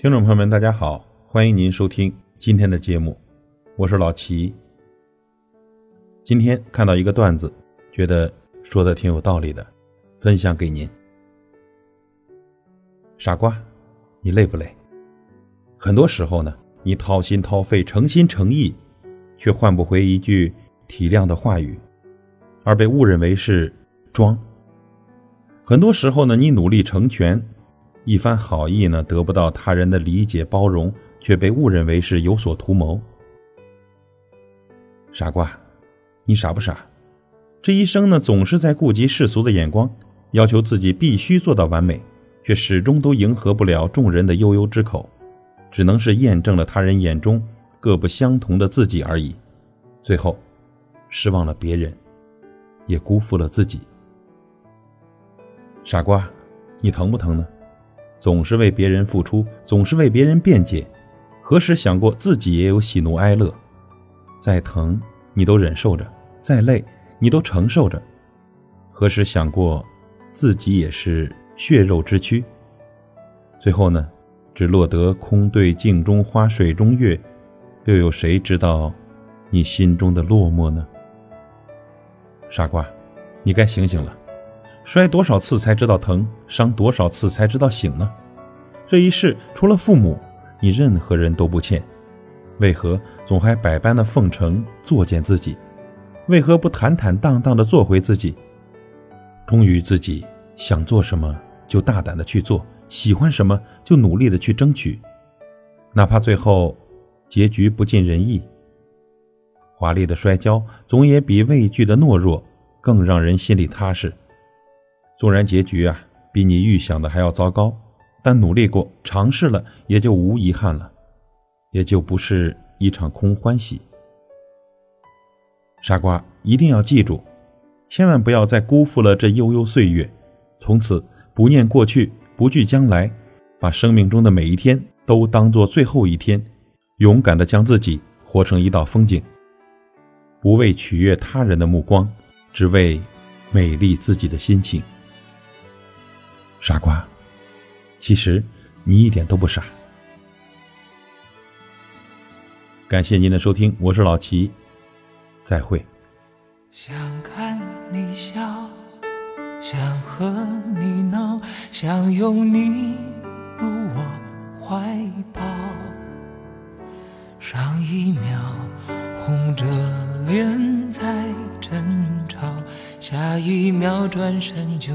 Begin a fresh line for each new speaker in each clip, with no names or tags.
听众朋友们，大家好，欢迎您收听今天的节目，我是老齐。今天看到一个段子，觉得说的挺有道理的，分享给您。傻瓜，你累不累？很多时候呢，你掏心掏肺、诚心诚意，却换不回一句体谅的话语，而被误认为是装。很多时候呢，你努力成全。一番好意呢，得不到他人的理解包容，却被误认为是有所图谋。傻瓜，你傻不傻？这一生呢，总是在顾及世俗的眼光，要求自己必须做到完美，却始终都迎合不了众人的悠悠之口，只能是验证了他人眼中各不相同的自己而已。最后，失望了别人，也辜负了自己。傻瓜，你疼不疼呢？总是为别人付出，总是为别人辩解，何时想过自己也有喜怒哀乐？再疼你都忍受着，再累你都承受着，何时想过自己也是血肉之躯？最后呢，只落得空对镜中花，水中月，又有谁知道你心中的落寞呢？傻瓜，你该醒醒了。摔多少次才知道疼，伤多少次才知道醒呢？这一世除了父母，你任何人都不欠。为何总还百般的奉承作践自己？为何不坦坦荡荡的做回自己？忠于自己，想做什么就大胆的去做，喜欢什么就努力的去争取，哪怕最后结局不尽人意。华丽的摔跤总也比畏惧的懦弱更让人心里踏实。纵然结局啊比你预想的还要糟糕，但努力过、尝试了，也就无遗憾了，也就不是一场空欢喜。傻瓜，一定要记住，千万不要再辜负了这悠悠岁月。从此不念过去，不惧将来，把生命中的每一天都当做最后一天，勇敢的将自己活成一道风景，不为取悦他人的目光，只为美丽自己的心情。傻瓜，其实你一点都不傻。感谢您的收听，我是老齐，再会。
想看你笑，想和你闹，想拥你入我怀抱。上一秒红着脸在争吵，下一秒转身就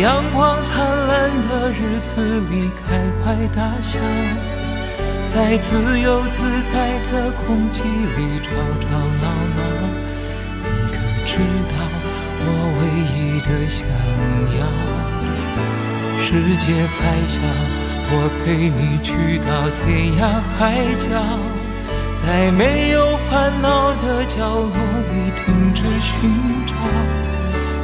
阳光灿烂的日子里开怀大笑，在自由自在的空气里吵吵闹闹。你可知道我唯一的想要？世界还小，我陪你去到天涯海角。在没有烦恼的角落里停止寻找，